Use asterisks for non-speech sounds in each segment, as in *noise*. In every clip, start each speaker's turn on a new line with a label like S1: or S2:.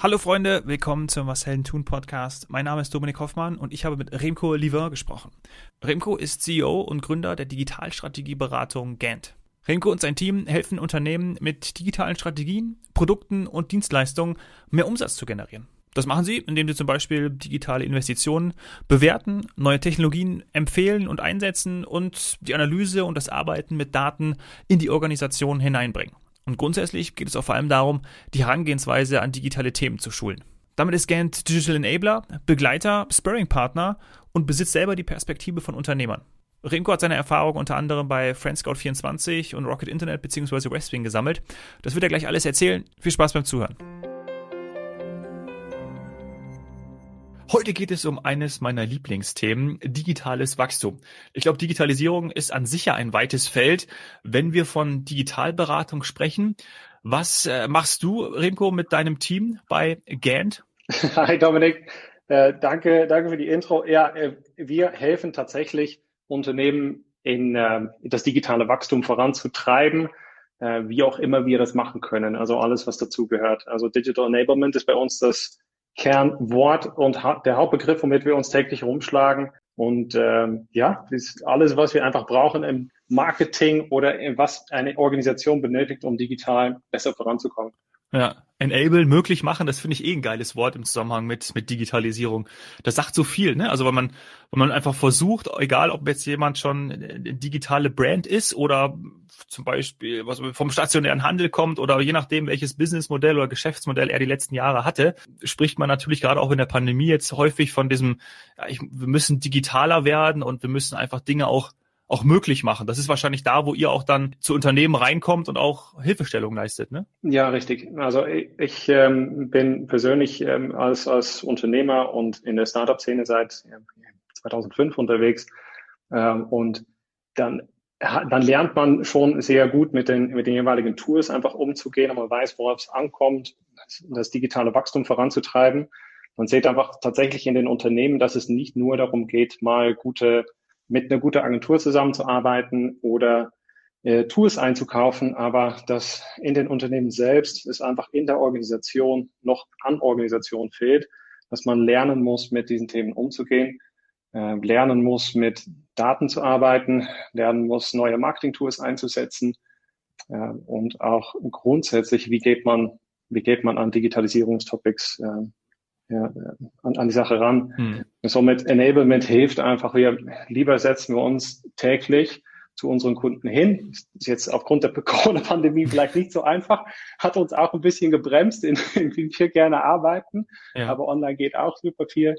S1: Hallo Freunde, willkommen zum Was Helden tun Podcast. Mein Name ist Dominik Hoffmann und ich habe mit Remco Livin gesprochen. Remco ist CEO und Gründer der Digitalstrategieberatung Gantt. Remco und sein Team helfen Unternehmen mit digitalen Strategien, Produkten und Dienstleistungen mehr Umsatz zu generieren. Das machen sie, indem sie zum Beispiel digitale Investitionen bewerten, neue Technologien empfehlen und einsetzen und die Analyse und das Arbeiten mit Daten in die Organisation hineinbringen. Und grundsätzlich geht es auch vor allem darum, die Herangehensweise an digitale Themen zu schulen. Damit ist Gantt Digital Enabler, Begleiter, Sparring-Partner und besitzt selber die Perspektive von Unternehmern. Remco hat seine Erfahrung unter anderem bei Friendscout24 und Rocket Internet bzw. Westwing gesammelt. Das wird er gleich alles erzählen. Viel Spaß beim Zuhören. Heute geht es um eines meiner Lieblingsthemen, digitales Wachstum. Ich glaube, Digitalisierung ist an sich ja ein weites Feld. Wenn wir von Digitalberatung sprechen, was äh, machst du, Remco, mit deinem Team bei Gant? *laughs*
S2: Hi Dominik, äh, danke, danke für die Intro. Ja, äh, wir helfen tatsächlich Unternehmen in äh, das digitale Wachstum voranzutreiben, äh, wie auch immer wir das machen können. Also alles, was dazu gehört. Also Digital Enablement ist bei uns das Kernwort und der Hauptbegriff, womit wir uns täglich rumschlagen. Und ähm, ja, ist alles, was wir einfach brauchen im Marketing oder was eine Organisation benötigt, um digital besser voranzukommen.
S1: Ja, enable, möglich machen, das finde ich eh ein geiles Wort im Zusammenhang mit, mit Digitalisierung. Das sagt so viel, ne? Also wenn man, wenn man einfach versucht, egal ob jetzt jemand schon eine digitale Brand ist oder zum Beispiel was vom stationären Handel kommt oder je nachdem, welches Businessmodell oder Geschäftsmodell er die letzten Jahre hatte, spricht man natürlich gerade auch in der Pandemie jetzt häufig von diesem, ja, ich, wir müssen digitaler werden und wir müssen einfach Dinge auch auch möglich machen. Das ist wahrscheinlich da, wo ihr auch dann zu Unternehmen reinkommt und auch Hilfestellung leistet, ne?
S2: Ja, richtig. Also ich, ich ähm, bin persönlich ähm, als, als Unternehmer und in der Startup-Szene seit äh, 2005 unterwegs ähm, und dann dann lernt man schon sehr gut mit den, mit den jeweiligen Tools einfach umzugehen und man weiß, worauf es ankommt, das digitale Wachstum voranzutreiben. Man sieht einfach tatsächlich in den Unternehmen, dass es nicht nur darum geht, mal gute mit einer guten Agentur zusammenzuarbeiten oder äh, Tools einzukaufen, aber dass in den Unternehmen selbst es einfach in der Organisation noch an Organisation fehlt, dass man lernen muss, mit diesen Themen umzugehen, äh, lernen muss, mit Daten zu arbeiten, lernen muss, neue Marketing-Tools einzusetzen äh, und auch grundsätzlich, wie geht man, wie geht man an Digitalisierungstopics äh, ja, an, an die Sache ran. Hm. Somit Enablement hilft einfach, wir lieber setzen wir uns täglich zu unseren Kunden hin. Ist jetzt aufgrund der Corona-Pandemie vielleicht nicht so einfach, hat uns auch ein bisschen gebremst, in, *laughs* in wie wir gerne arbeiten, ja. aber online geht auch super viel.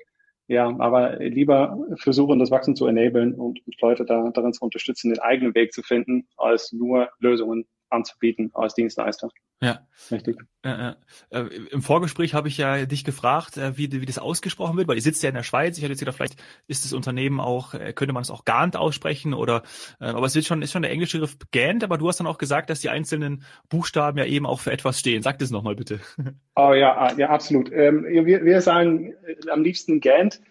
S2: Ja, aber lieber versuchen, das Wachstum zu enablen und, und Leute da, darin zu unterstützen, den eigenen Weg zu finden, als nur Lösungen anzubieten als Dienstleister.
S1: Ja. Richtig. Äh, äh, Im Vorgespräch habe ich ja dich gefragt, äh, wie, wie das ausgesprochen wird, weil ihr sitzt ja in der Schweiz. Ich hatte jetzt gedacht, vielleicht ist das Unternehmen auch, äh, könnte man es auch Gant aussprechen oder, äh, aber es wird schon, ist schon der englische Begriff Gant, aber du hast dann auch gesagt, dass die einzelnen Buchstaben ja eben auch für etwas stehen. Sag das nochmal bitte. *laughs*
S2: Oh ja, ah, ja, absolut. Ähm, wir, wir sagen äh, am liebsten Gant.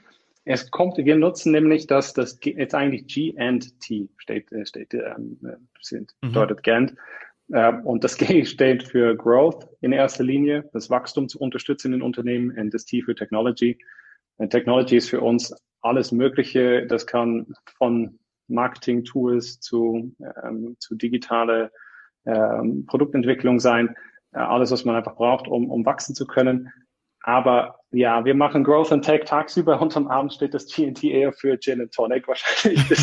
S2: Es kommt, wir nutzen nämlich, dass das jetzt eigentlich G and T steht, steht ähm, sind, mhm. bedeutet Gant. Ähm, und das *laughs* G steht für Growth in erster Linie, das Wachstum zu unterstützen in Unternehmen und das T für Technology. Und Technology ist für uns alles Mögliche. Das kann von Marketing-Tools zu, ähm, zu digitale ähm, Produktentwicklung sein. Äh, alles, was man einfach braucht, um, um wachsen zu können. Aber ja, wir machen Growth and Tech tagsüber und am Abend steht das GNT eher für Gin and Tonic wahrscheinlich. *laughs*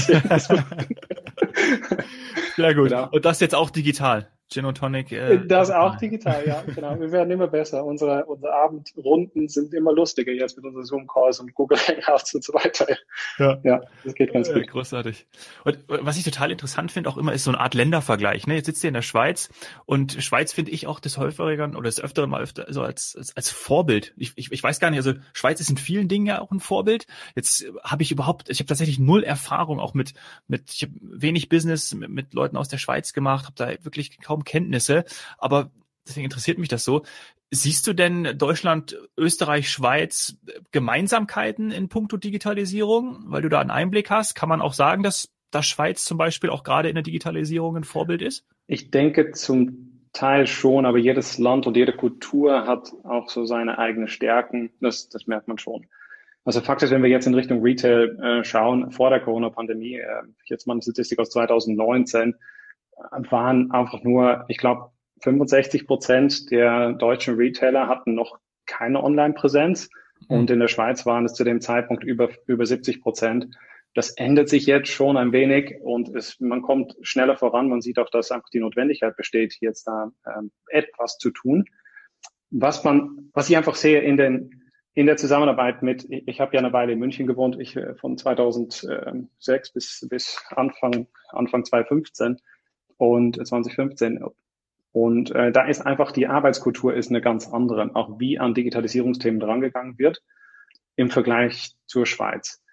S1: Sehr gut. Genau. Und das jetzt auch digital. Gin und Tonic.
S2: Äh, das auch digital, ja, *laughs* genau. Wir werden immer besser. Unsere, unsere Abendrunden sind immer lustiger jetzt mit unseren Zoom-Calls und Google Hangouts und so weiter.
S1: Ja, ja das geht ganz gut. Großartig. Und was ich total interessant finde, auch immer ist so eine Art Ländervergleich. Ne? Jetzt sitzt ihr in der Schweiz und Schweiz finde ich auch des häufigeren oder des öfteren mal öfter so als, als, als Vorbild. Ich, ich, ich weiß gar nicht, also Schweiz ist in vielen Dingen ja auch ein Vorbild. Jetzt habe ich überhaupt, ich habe tatsächlich null Erfahrung auch mit, mit ich habe wenig Business mit, mit Leuten aus der Schweiz gemacht, habe da wirklich kaum kaum Kenntnisse, aber deswegen interessiert mich das so. Siehst du denn Deutschland, Österreich, Schweiz Gemeinsamkeiten in puncto Digitalisierung, weil du da einen Einblick hast? Kann man auch sagen, dass, dass Schweiz zum Beispiel auch gerade in der Digitalisierung ein Vorbild ist?
S2: Ich denke zum Teil schon, aber jedes Land und jede Kultur hat auch so seine eigenen Stärken. Das, das merkt man schon. Also faktisch, wenn wir jetzt in Richtung Retail äh, schauen, vor der Corona-Pandemie, äh, jetzt mal eine Statistik aus 2019, äh, waren einfach nur, ich glaube, 65 Prozent der deutschen Retailer hatten noch keine Online-Präsenz mhm. und in der Schweiz waren es zu dem Zeitpunkt über, über 70 Prozent. Das ändert sich jetzt schon ein wenig und es, man kommt schneller voran. Man sieht auch, dass einfach die Notwendigkeit besteht, jetzt da ähm, etwas zu tun. Was man, was ich einfach sehe in den in der Zusammenarbeit mit, ich, ich habe ja eine Weile in München gewohnt, ich äh, von 2006 bis bis Anfang Anfang 2015 und 2015 und äh, da ist einfach die Arbeitskultur ist eine ganz andere, auch wie an Digitalisierungsthemen drangegangen wird im Vergleich zur Schweiz.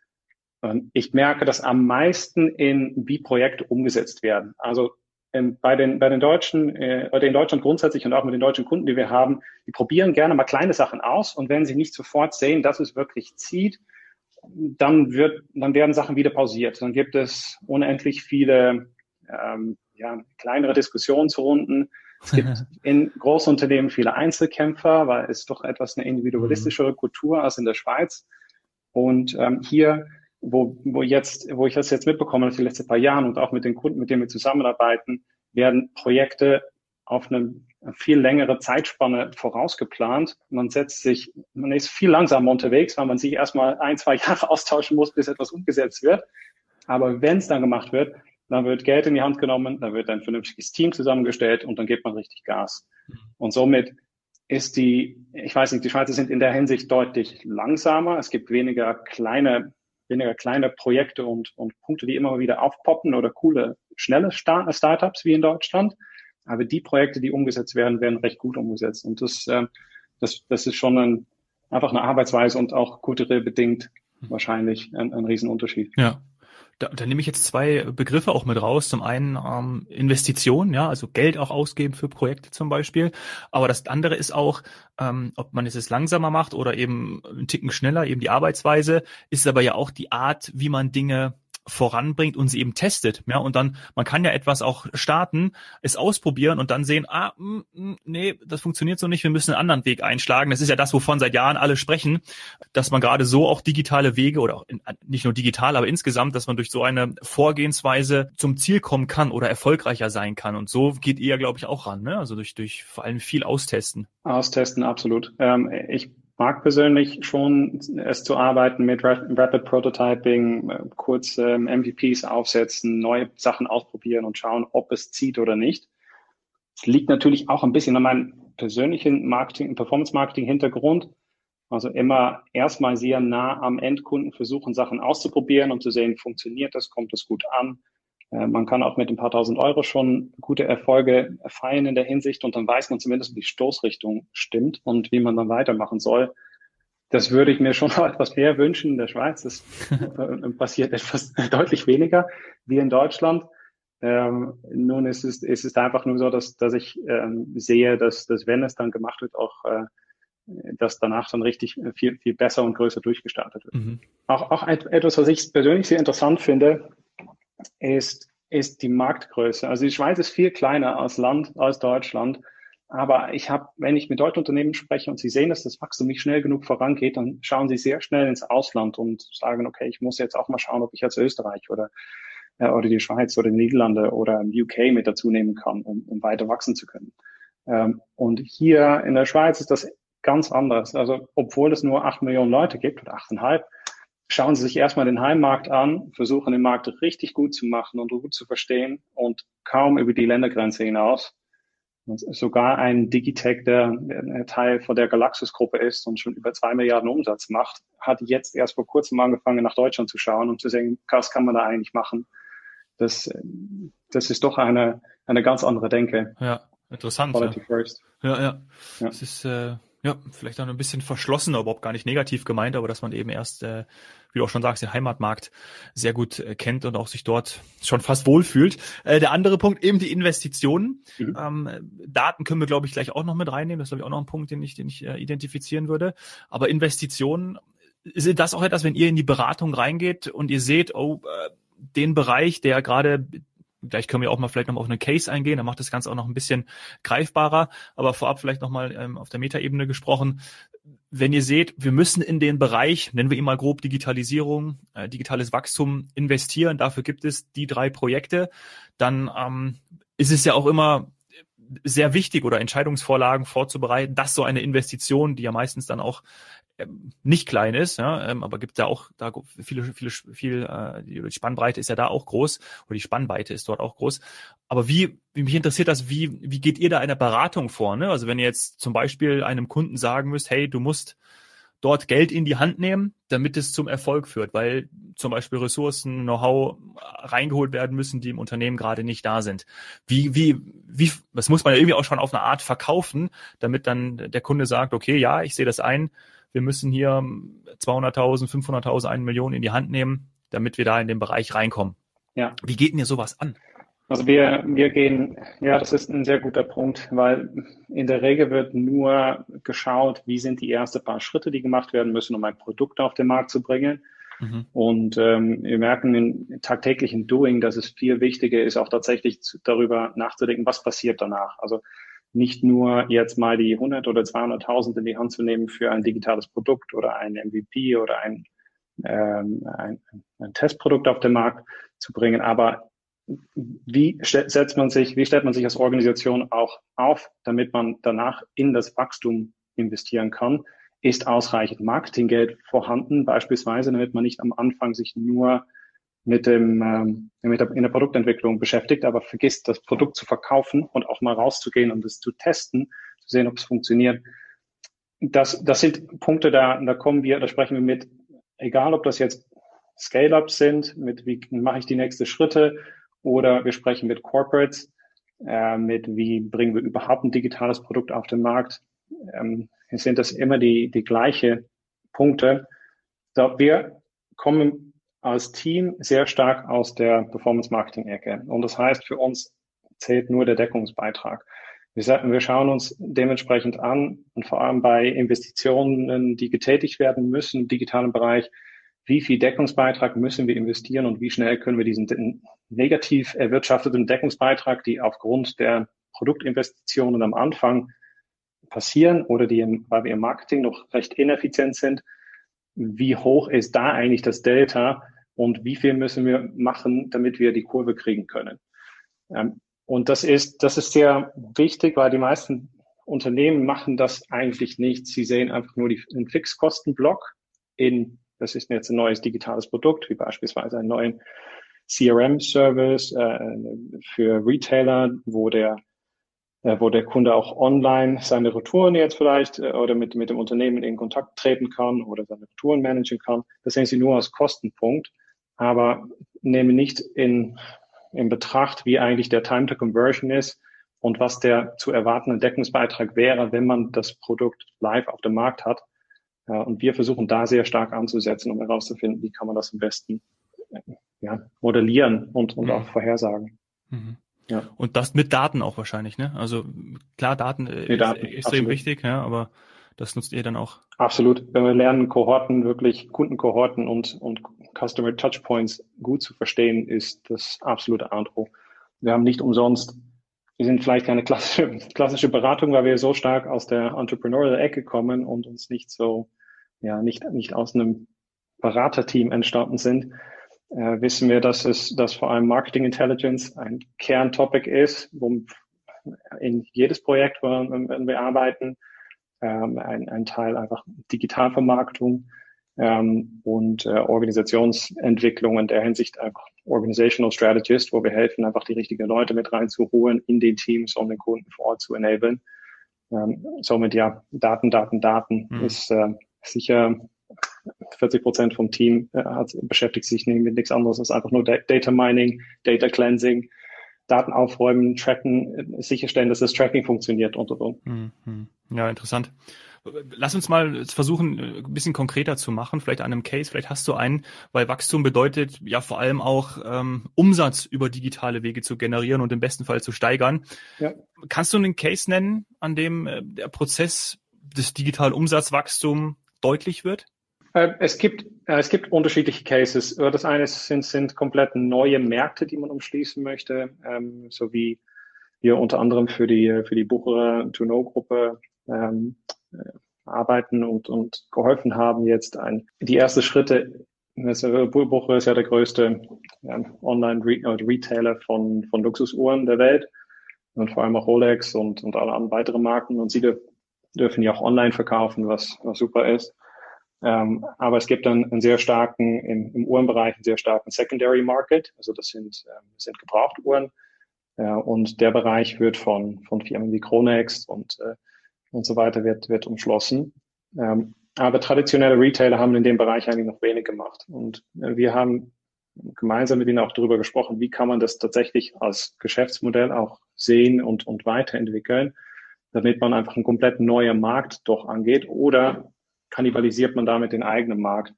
S2: Ähm, ich merke, dass am meisten in wie Projekte umgesetzt werden. Also ähm, bei den, bei den Deutschen, äh, oder in Deutschland grundsätzlich und auch mit den deutschen Kunden, die wir haben, die probieren gerne mal kleine Sachen aus und wenn sie nicht sofort sehen, dass es wirklich zieht, dann wird, dann werden Sachen wieder pausiert. Dann gibt es unendlich viele ähm, ja, kleinere Diskussionsrunden. Es gibt *laughs* in Großunternehmen viele Einzelkämpfer, weil es doch etwas eine individualistischere Kultur als in der Schweiz. Und ähm, hier wo, wo jetzt, wo ich das jetzt mitbekomme, die letzten paar Jahren und auch mit den Kunden, mit denen wir zusammenarbeiten, werden Projekte auf eine viel längere Zeitspanne vorausgeplant. Man setzt sich, man ist viel langsamer unterwegs, weil man sich erstmal ein, zwei *laughs* Jahre austauschen muss, bis etwas umgesetzt wird. Aber wenn es dann gemacht wird, dann wird Geld in die Hand genommen, dann wird ein vernünftiges Team zusammengestellt und dann gibt man richtig Gas. Und somit ist die, ich weiß nicht, die Schweizer sind in der Hinsicht deutlich langsamer. Es gibt weniger kleine weniger kleine Projekte und, und Punkte, die immer wieder aufpoppen oder coole, schnelle Start Startups wie in Deutschland. Aber die Projekte, die umgesetzt werden, werden recht gut umgesetzt. Und das, äh, das, das ist schon ein, einfach eine Arbeitsweise und auch kulturell bedingt wahrscheinlich ein, ein Riesenunterschied.
S1: Ja, da, da nehme ich jetzt zwei Begriffe auch mit raus. Zum einen ähm, Investitionen, ja, also Geld auch ausgeben für Projekte zum Beispiel. Aber das andere ist auch, ähm, ob man es jetzt langsamer macht oder eben einen Ticken schneller, eben die Arbeitsweise, ist aber ja auch die Art, wie man Dinge voranbringt und sie eben testet. Ja, und dann, man kann ja etwas auch starten, es ausprobieren und dann sehen, ah, mh, mm, mh, mm, nee, das funktioniert so nicht, wir müssen einen anderen Weg einschlagen. Das ist ja das, wovon seit Jahren alle sprechen, dass man gerade so auch digitale Wege oder auch in, nicht nur digital, aber insgesamt, dass man durch so eine Vorgehensweise zum Ziel kommen kann oder erfolgreicher sein kann. Und so geht ihr, glaube ich, auch ran, ne? Also durch, durch vor allem viel austesten.
S2: Austesten, absolut. Ähm, ich mag persönlich schon es zu arbeiten mit Rapid Prototyping, äh, kurz ähm, MVPs aufsetzen, neue Sachen ausprobieren und schauen, ob es zieht oder nicht. Es liegt natürlich auch ein bisschen an meinem persönlichen Marketing, Performance Marketing Hintergrund. Also immer erstmal sehr nah am Endkunden versuchen, Sachen auszuprobieren und zu sehen, funktioniert das, kommt das gut an, man kann auch mit ein paar tausend Euro schon gute Erfolge feiern in der Hinsicht und dann weiß man zumindest, wie die Stoßrichtung stimmt und wie man dann weitermachen soll. Das würde ich mir schon noch *laughs* etwas mehr wünschen in der Schweiz. Das äh, passiert etwas *laughs* deutlich weniger wie in Deutschland. Ähm, nun ist es, ist es einfach nur so, dass, dass ich ähm, sehe, dass, dass wenn es dann gemacht wird, auch äh, dass danach dann richtig viel, viel besser und größer durchgestartet wird. Mhm. Auch, auch etwas, was ich persönlich sehr interessant finde, ist, ist die Marktgröße. Also die Schweiz ist viel kleiner als Land, als Deutschland. Aber ich habe, wenn ich mit deutschen Unternehmen spreche und sie sehen, dass das Wachstum nicht schnell genug vorangeht, dann schauen sie sehr schnell ins Ausland und sagen, okay, ich muss jetzt auch mal schauen, ob ich als Österreich oder, äh, oder die Schweiz oder die Niederlande oder UK mit dazu nehmen kann, um, um weiter wachsen zu können. Ähm, und hier in der Schweiz ist das ganz anders. Also obwohl es nur acht Millionen Leute gibt oder achteinhalb, schauen Sie sich erstmal den Heimmarkt an, versuchen den Markt richtig gut zu machen und gut zu verstehen und kaum über die Ländergrenze hinaus. Und sogar ein Digitech, der, Teil von der Galaxus-Gruppe ist und schon über zwei Milliarden Umsatz macht, hat jetzt erst vor kurzem angefangen, nach Deutschland zu schauen und zu sehen, was kann man da eigentlich machen. Das, das ist doch eine, eine ganz andere Denke.
S1: Ja, interessant. Quality ja. first. Ja, ja. ja. Das ist, äh, ja, vielleicht auch ein bisschen verschlossen, überhaupt gar nicht negativ gemeint, aber dass man eben erst, äh, wie du auch schon sagst, den Heimatmarkt sehr gut äh, kennt und auch sich dort schon fast wohlfühlt. Äh, der andere Punkt, eben die Investitionen. Mhm. Ähm, Daten können wir, glaube ich, gleich auch noch mit reinnehmen. Das ist, glaube ich, auch noch ein Punkt, den ich, den ich äh, identifizieren würde. Aber Investitionen, sind das auch etwas, wenn ihr in die Beratung reingeht und ihr seht, oh, äh, den Bereich, der gerade Gleich können wir auch mal vielleicht noch auf einen Case eingehen, da macht das Ganze auch noch ein bisschen greifbarer. Aber vorab vielleicht nochmal ähm, auf der Metaebene gesprochen. Wenn ihr seht, wir müssen in den Bereich, nennen wir ihn mal grob Digitalisierung, äh, digitales Wachstum investieren, dafür gibt es die drei Projekte, dann ähm, ist es ja auch immer sehr wichtig oder Entscheidungsvorlagen vorzubereiten, dass so eine Investition, die ja meistens dann auch ähm, nicht klein ist, ja, ähm, aber gibt ja auch da viele, viele, viel, äh, die Spannbreite ist ja da auch groß oder die Spannweite ist dort auch groß. Aber wie, mich interessiert das, wie, wie geht ihr da eine Beratung vor? Ne? Also wenn ihr jetzt zum Beispiel einem Kunden sagen müsst, hey, du musst dort Geld in die Hand nehmen, damit es zum Erfolg führt, weil zum Beispiel Ressourcen, Know-how reingeholt werden müssen, die im Unternehmen gerade nicht da sind. Wie, wie, wie, das muss man ja irgendwie auch schon auf eine Art verkaufen, damit dann der Kunde sagt, okay, ja, ich sehe das ein, wir müssen hier 200.000, 500.000, eine Million in die Hand nehmen, damit wir da in den Bereich reinkommen. Ja. Wie geht denn ihr sowas an?
S2: Also wir, wir gehen, ja, das ist ein sehr guter Punkt, weil in der Regel wird nur geschaut, wie sind die ersten paar Schritte, die gemacht werden müssen, um ein Produkt auf den Markt zu bringen. Mhm. Und ähm, wir merken im tagtäglichen Doing, dass es viel wichtiger ist, auch tatsächlich zu, darüber nachzudenken, was passiert danach. Also nicht nur jetzt mal die 100 oder 200.000 in die Hand zu nehmen für ein digitales Produkt oder ein MVP oder ein, ähm, ein, ein Testprodukt auf den Markt zu bringen, aber wie setzt man sich, wie stellt man sich als Organisation auch auf, damit man danach in das Wachstum investieren kann? Ist ausreichend Marketinggeld vorhanden, beispielsweise, damit man nicht am Anfang sich nur mit dem ähm, mit der, in der Produktentwicklung beschäftigt, aber vergisst, das Produkt zu verkaufen und auch mal rauszugehen und es zu testen, zu sehen, ob es funktioniert. Das, das sind Punkte, da, da kommen wir, da sprechen wir mit, egal ob das jetzt Scale-ups sind, mit wie mache ich die nächsten Schritte oder wir sprechen mit Corporates, äh, mit wie bringen wir überhaupt ein digitales Produkt auf den Markt. Ähm, sind das immer die, die gleiche Punkte. So, wir kommen als Team sehr stark aus der Performance-Marketing-Ecke. Und das heißt, für uns zählt nur der Deckungsbeitrag. Wir, wir schauen uns dementsprechend an und vor allem bei Investitionen, die getätigt werden müssen im digitalen Bereich, wie viel Deckungsbeitrag müssen wir investieren und wie schnell können wir diesen negativ erwirtschafteten Deckungsbeitrag, die aufgrund der Produktinvestitionen am Anfang passieren oder die, im, weil wir im Marketing noch recht ineffizient sind, wie hoch ist da eigentlich das Delta und wie viel müssen wir machen, damit wir die Kurve kriegen können. Ähm, und das ist, das ist sehr wichtig, weil die meisten Unternehmen machen das eigentlich nicht. Sie sehen einfach nur die, den Fixkostenblock in, das ist jetzt ein neues digitales Produkt, wie beispielsweise einen neuen CRM-Service äh, für Retailer, wo der äh, wo der Kunde auch online seine Retouren jetzt vielleicht äh, oder mit, mit dem Unternehmen in Kontakt treten kann oder seine Retouren managen kann. Das sehen Sie nur als Kostenpunkt, aber nehmen nicht in, in Betracht, wie eigentlich der Time to Conversion ist und was der zu erwartende Deckungsbeitrag wäre, wenn man das Produkt live auf dem Markt hat. Und wir versuchen da sehr stark anzusetzen, um herauszufinden, wie kann man das am besten ja, modellieren und, und mhm. auch vorhersagen.
S1: Mhm. Ja. Und das mit Daten auch wahrscheinlich, ne? Also klar, Daten, äh, Daten ist extrem absolut. wichtig, ja, aber das nutzt ihr dann auch.
S2: Absolut. Wenn wir lernen, Kohorten, wirklich Kundenkohorten und, und Customer Touchpoints gut zu verstehen, ist das absolute A Wir haben nicht umsonst, wir sind vielleicht keine klassische, *laughs* klassische Beratung, weil wir so stark aus der Entrepreneurial-Ecke kommen und uns nicht so, ja, nicht, nicht aus einem Beraterteam entstanden sind. Äh, wissen wir, dass es, dass vor allem Marketing Intelligence ein Kerntopic ist, wo in jedes Projekt, wo wir arbeiten, ähm, ein, ein Teil einfach Digitalvermarktung ähm, und äh, Organisationsentwicklung in der Hinsicht einfach Organizational Strategist, wo wir helfen, einfach die richtigen Leute mit reinzuholen in den Teams, um den Kunden vor Ort zu enablen. Ähm, somit ja, Daten, Daten, Daten mhm. ist äh, sicher 40 Prozent vom Team äh, hat, beschäftigt sich mit nichts anderes als einfach nur Data Mining, Data Cleansing, Daten aufräumen, tracken, äh, sicherstellen, dass das Tracking funktioniert und so. und.
S1: Mhm. Ja, interessant. Lass uns mal versuchen, äh, ein bisschen konkreter zu machen, vielleicht an einem Case, vielleicht hast du einen, weil Wachstum bedeutet ja vor allem auch ähm, Umsatz über digitale Wege zu generieren und im besten Fall zu steigern. Ja. Kannst du einen Case nennen, an dem äh, der Prozess des digitalen Umsatzwachstums deutlich wird?
S2: Äh, es gibt, äh, es gibt unterschiedliche Cases. Das eine sind, sind komplett neue Märkte, die man umschließen möchte, ähm, so wie wir unter anderem für die, für die Bucherer To-Know-Gruppe ähm, äh, arbeiten und, und geholfen haben, jetzt ein, die ersten Schritte. Bucherer ist ja der größte ähm, Online-Retailer von, von Luxusuhren der Welt und vor allem auch Rolex und, und alle anderen weitere Marken. Und sie dürfen ja auch online verkaufen, was, was super ist. Ähm, aber es gibt dann einen sehr starken, im, im Uhrenbereich einen sehr starken Secondary Market. Also das sind, ähm, sind Gebrauchtuhren. Äh, und der Bereich wird von, von Firmen wie Chronext und, äh, und so weiter wird, wird umschlossen. Ähm, aber traditionelle Retailer haben in dem Bereich eigentlich noch wenig gemacht. Und äh, wir haben gemeinsam mit ihnen auch darüber gesprochen, wie kann man das tatsächlich als Geschäftsmodell auch sehen und, und weiterentwickeln, damit man einfach einen komplett neuen Markt doch angeht oder kannibalisiert man damit den eigenen Markt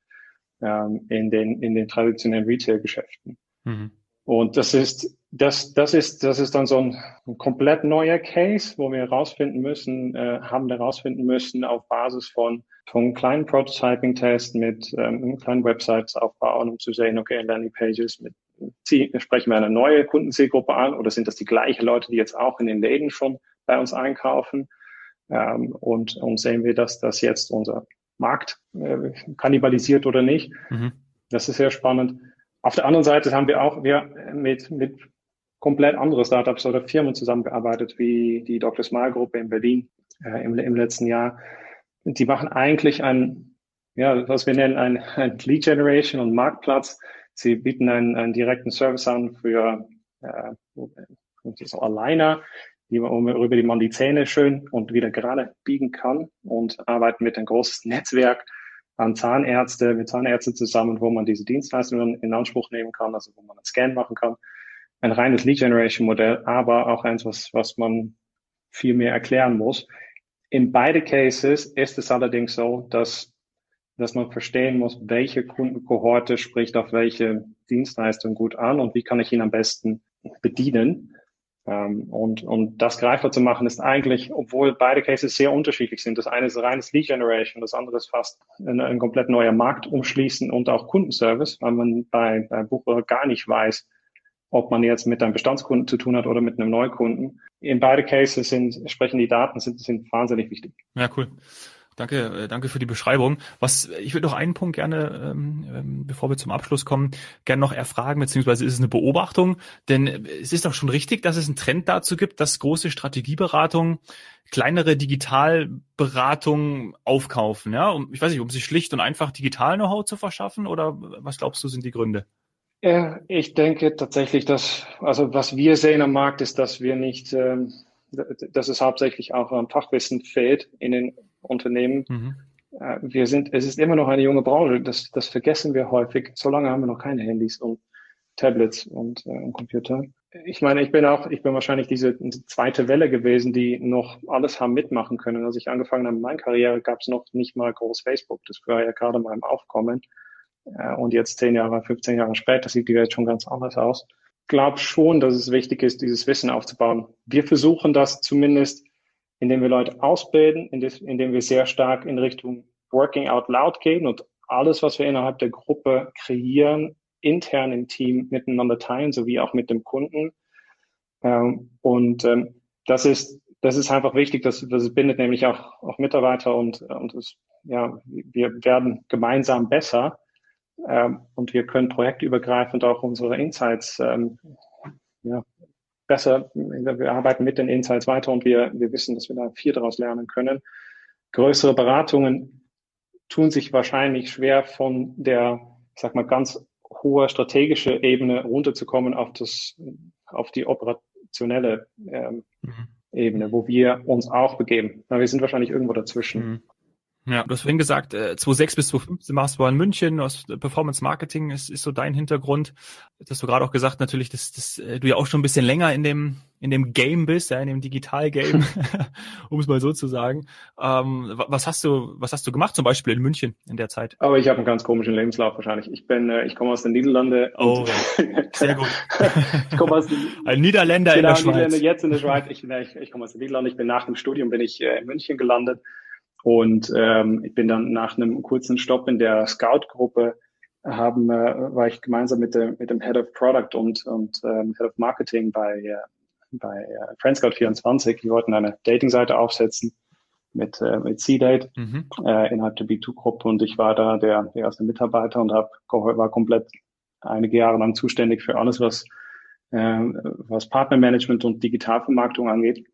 S2: ähm, in, den, in den traditionellen Retail-Geschäften. Mhm. Und das ist, das, das ist, das ist dann so ein, ein komplett neuer Case, wo wir herausfinden müssen, äh, haben herausfinden müssen auf Basis von, von kleinen Prototyping-Tests mit ähm, kleinen Websites aufbauen, um zu sehen, okay, Landing-Pages mit, sprechen wir eine neue Kundenzielgruppe an oder sind das die gleichen Leute, die jetzt auch in den Läden schon bei uns einkaufen? Ähm, und, und sehen wir, dass das jetzt unser Markt äh, kannibalisiert oder nicht. Mhm. Das ist sehr spannend. Auf der anderen Seite haben wir auch wir mit, mit komplett andere Startups oder Firmen zusammengearbeitet, wie die Dr. Smile Gruppe in Berlin äh, im, im letzten Jahr. Die machen eigentlich ein, ja, was wir nennen, ein, ein Lead Generation und Marktplatz. Sie bieten einen, einen direkten Service an für äh, so Aligner, die, über die man die Zähne schön und wieder gerade biegen kann und arbeiten mit einem großen Netzwerk an Zahnärzte, mit Zahnärzten zusammen, wo man diese Dienstleistungen in Anspruch nehmen kann, also wo man einen Scan machen kann. Ein reines Lead Generation Modell, aber auch eins, was, was man viel mehr erklären muss. In beide Cases ist es allerdings so, dass, dass man verstehen muss, welche Kundenkohorte spricht auf welche Dienstleistung gut an und wie kann ich ihn am besten bedienen. Ähm, und, und das greifbar zu machen ist eigentlich, obwohl beide Cases sehr unterschiedlich sind. Das eine ist reines Lead Generation, das andere ist fast ein, ein komplett neuer Markt umschließen und auch Kundenservice, weil man bei, bei Bucher gar nicht weiß, ob man jetzt mit einem Bestandskunden zu tun hat oder mit einem Neukunden. In beide Cases sind, sprechen die Daten, sind, sind wahnsinnig wichtig.
S1: Ja, cool. Danke, äh, danke für die Beschreibung. Was ich würde noch einen Punkt gerne, ähm, ähm, bevor wir zum Abschluss kommen, gerne noch erfragen, beziehungsweise ist es eine Beobachtung, denn es ist doch schon richtig, dass es einen Trend dazu gibt, dass große Strategieberatungen kleinere Digitalberatungen aufkaufen, ja, um, ich weiß nicht, um sich schlicht und einfach Digital-Know-how zu verschaffen oder was glaubst du sind die Gründe?
S2: Ja, ich denke tatsächlich, dass, also was wir sehen am Markt ist, dass wir nicht, ähm, dass es hauptsächlich auch am Fachwissen fehlt in den Unternehmen. Mhm. Äh, wir sind, es ist immer noch eine junge Branche, das, das vergessen wir häufig. Solange haben wir noch keine Handys und Tablets und, äh, und Computer. Ich meine, ich bin auch, ich bin wahrscheinlich diese zweite Welle gewesen, die noch alles haben mitmachen können. Als ich angefangen habe mit meiner Karriere, gab es noch nicht mal groß Facebook. Das war ja gerade mal im Aufkommen. Äh, und jetzt zehn Jahre, 15 Jahre später sieht die Welt schon ganz anders aus. Ich glaube schon, dass es wichtig ist, dieses Wissen aufzubauen. Wir versuchen das zumindest indem wir Leute ausbilden, indem wir sehr stark in Richtung Working Out Loud gehen und alles, was wir innerhalb der Gruppe kreieren, intern im Team miteinander teilen, sowie auch mit dem Kunden. Ähm, und ähm, das ist das ist einfach wichtig, das, das bindet nämlich auch, auch Mitarbeiter und, und es, ja, wir werden gemeinsam besser und wir können projektübergreifend auch unsere Insights ähm, ja, besser, wir arbeiten mit den Insights weiter und wir, wir wissen, dass wir da viel daraus lernen können. Größere Beratungen tun sich wahrscheinlich schwer von der, ich sag mal, ganz hohe strategische Ebene runterzukommen auf das, auf die operationelle ähm, mhm. Ebene, wo wir uns auch begeben. Aber wir sind wahrscheinlich irgendwo dazwischen. Mhm.
S1: Ja, du hast vorhin gesagt, äh, 2006 bis 2015 warst du in München, aus Performance Marketing ist, ist so dein Hintergrund. Das hast du gerade auch gesagt, natürlich, dass, dass äh, du ja auch schon ein bisschen länger in dem, in dem Game bist, ja, in dem Digital-Game, *laughs* um es mal so zu sagen. Ähm, was hast du, was hast du gemacht, zum Beispiel in München in der Zeit?
S2: Aber ich habe einen ganz komischen Lebenslauf wahrscheinlich. Ich bin, äh, ich komme aus den Niederlanden.
S1: Oh, sehr gut. *laughs* ich komme aus *laughs* ein Niederländer in der Schweiz.
S2: Niederländer jetzt in der Schweiz. Ich, ich, ich komme aus den Niederlanden. Ich bin nach dem Studium bin ich äh, in München gelandet Und ähm, ich bin dann nach einem kurzen Stopp in der Scout-Gruppe haben, äh, war ich gemeinsam mit dem, mit dem Head of Product und, und ähm, Head of Marketing bei, äh, bei äh, Friendscout24. Die wollten eine Dating-Seite aufsetzen mit, äh, mit C-Date mhm. äh, innerhalb der B2-Gruppe und ich war da der, der erste Mitarbeiter und hab, war komplett einige Jahre lang zuständig für alles, was, äh, was Partnermanagement und Digitalvermarktung angeht,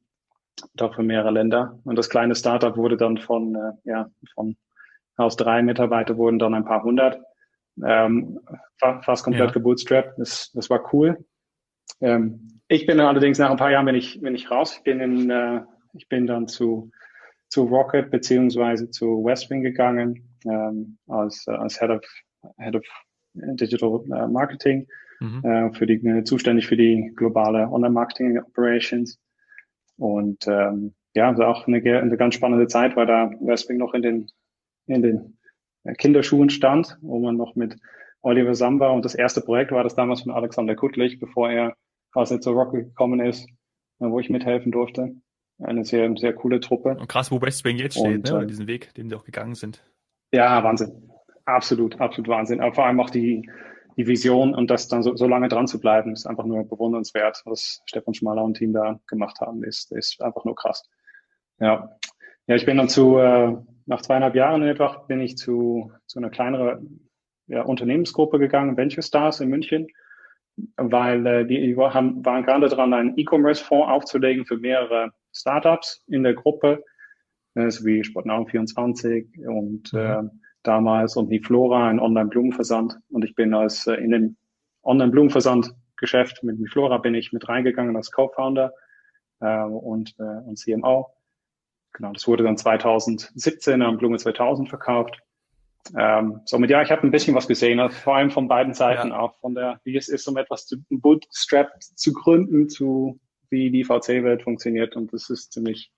S2: und auch für mehrere Länder. Und das kleine Startup wurde dann von, äh, ja, von aus drei Mitarbeiter wurden dann ein paar hundert, ähm, fast komplett ja. gebootstrapped. Das, das war cool. Ähm, ich bin allerdings nach ein paar Jahren bin ich, bin ich raus. Ich bin in, äh, ich bin dann zu zu Rocket beziehungsweise zu Westwing gegangen ähm, als, äh, als Head of, Head of Digital äh, Marketing, mhm. äh, für die, äh, zuständig für die globale Online-Marketing Operations. Und ähm, ja, also auch eine, eine ganz spannende Zeit, weil da Westwing noch in den, in den Kinderschuhen stand, wo man noch mit Oliver Samba und das erste Projekt war das damals von Alexander Kuttlich, bevor er quasi zu Rocket gekommen ist, wo ich mithelfen durfte eine sehr, sehr coole Truppe.
S1: Und krass, wo West Wing jetzt steht, und, ne? Oder äh, diesen Weg, den sie auch gegangen sind.
S2: Ja, Wahnsinn. Absolut, absolut Wahnsinn. Aber vor allem auch die, die Vision und das dann so, so lange dran zu bleiben, ist einfach nur bewundernswert, was Stefan Schmaler und Team da gemacht haben, ist, ist einfach nur krass. Ja. Ja, ich bin dann zu, äh, nach zweieinhalb Jahren etwa, bin ich zu, zu einer kleineren ja, Unternehmensgruppe gegangen, Venture Stars in München, weil äh, die haben, waren gerade dran, einen E-Commerce-Fonds aufzulegen für mehrere Startups in der Gruppe, äh, so wie Sportnau24 und mhm. äh, damals und die Flora, ein Online-Blumenversand. Und ich bin als äh, in dem Online-Blumenversand-Geschäft mit Flora bin ich mit reingegangen als Co-Founder äh, und, äh, und CMO. Genau, das wurde dann 2017 am Blume 2000 verkauft. Ähm, somit ja, ich habe ein bisschen was gesehen, also vor allem von beiden Seiten ja. auch von der, wie es ist, um etwas zu Bootstrap zu gründen, zu wie die VC-Welt funktioniert und das ist ziemlich,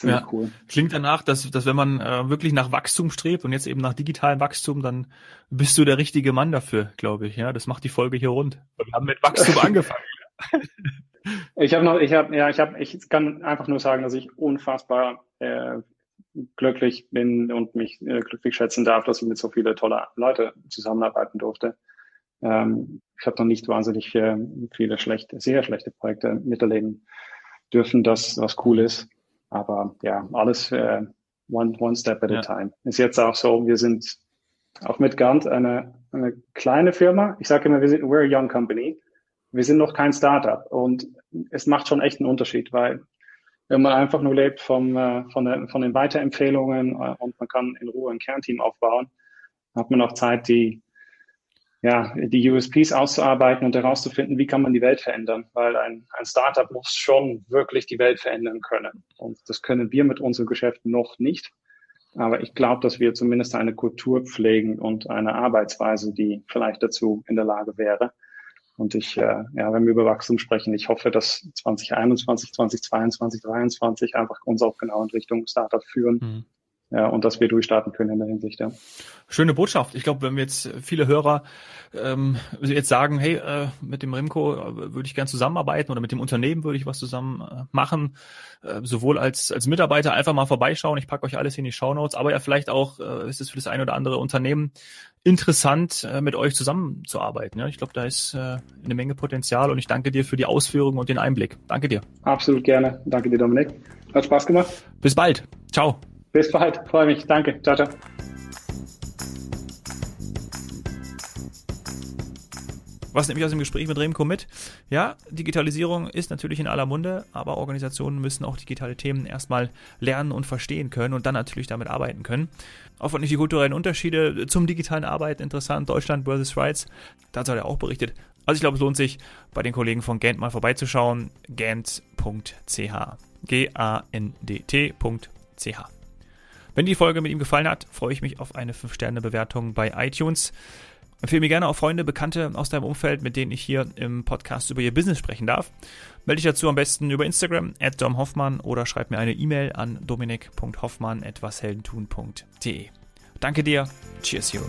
S2: ja. cool.
S1: Klingt danach, dass, dass wenn man äh, wirklich nach Wachstum strebt und jetzt eben nach digitalem Wachstum, dann bist du der richtige Mann dafür, glaube ich. Ja, das macht die Folge hier rund. Wir haben mit Wachstum *laughs* angefangen.
S2: ich habe noch, ich habe, ja, ich habe, ich kann einfach nur sagen, dass ich unfassbar äh, glücklich bin und mich äh, glücklich schätzen darf, dass ich mit so viele tolle Leute zusammenarbeiten durfte. Ähm, ich habe noch nicht wahnsinnig äh, viele schlechte, sehr schlechte Projekte miterleben dürfen, das was cool ist. Aber ja, alles äh, one, one step at ja. a time. Ist jetzt auch so, wir sind auch mit Gant eine, eine kleine Firma. Ich sage immer, wir sind, we're a young company. Wir sind noch kein Startup und es macht schon echt einen Unterschied, weil wenn man einfach nur lebt vom, äh, von, der, von den Weiterempfehlungen äh, und man kann in Ruhe ein Kernteam aufbauen, hat man auch Zeit, die ja, die USPs auszuarbeiten und herauszufinden, wie kann man die Welt verändern, weil ein, ein Startup muss schon wirklich die Welt verändern können. Und das können wir mit unserem Geschäft noch nicht. Aber ich glaube, dass wir zumindest eine Kultur pflegen und eine Arbeitsweise, die vielleicht dazu in der Lage wäre. Und ich, äh, ja, wenn wir über Wachstum sprechen, ich hoffe, dass 2021, 2022, 2023 einfach uns auch genau in Richtung Startup führen. Mhm ja, und dass wir durchstarten können in der Hinsicht. Ja.
S1: Schöne Botschaft. Ich glaube, wenn wir jetzt viele Hörer ähm, jetzt sagen, hey, äh, mit dem Remco äh, würde ich gern zusammenarbeiten oder mit dem Unternehmen würde ich was zusammen äh, machen, äh, sowohl als als Mitarbeiter einfach mal vorbeischauen. Ich packe euch alles in die Show Notes, aber ja vielleicht auch äh, ist es für das ein oder andere Unternehmen interessant, äh, mit euch zusammenzuarbeiten. Ja, ich glaube, da ist äh, eine Menge Potenzial und ich danke dir für die Ausführungen und den Einblick. Danke dir.
S2: Absolut gerne. Danke dir, Dominik. Hat Spaß gemacht.
S1: Bis bald. Ciao.
S2: Bis bald, freue mich. Danke. Ciao, ciao.
S1: Was nehme ich aus dem Gespräch mit Remco mit? Ja, Digitalisierung ist natürlich in aller Munde, aber Organisationen müssen auch digitale Themen erstmal lernen und verstehen können und dann natürlich damit arbeiten können. Auch ich die kulturellen Unterschiede zum digitalen Arbeiten interessant. Deutschland versus Schweiz, dazu hat er auch berichtet. Also ich glaube, es lohnt sich, bei den Kollegen von Gant mal vorbeizuschauen. Gant.ch. G-A-N-D-T.ch. Wenn die Folge mit ihm gefallen hat, freue ich mich auf eine 5-Sterne-Bewertung bei iTunes. Empfehle mir gerne auch Freunde, Bekannte aus deinem Umfeld, mit denen ich hier im Podcast über ihr Business sprechen darf. Melde dich dazu am besten über Instagram, at domhoffmann oder schreib mir eine E-Mail an dominik.hoffmann.washeldentun.de. Danke dir. Cheers, Hero.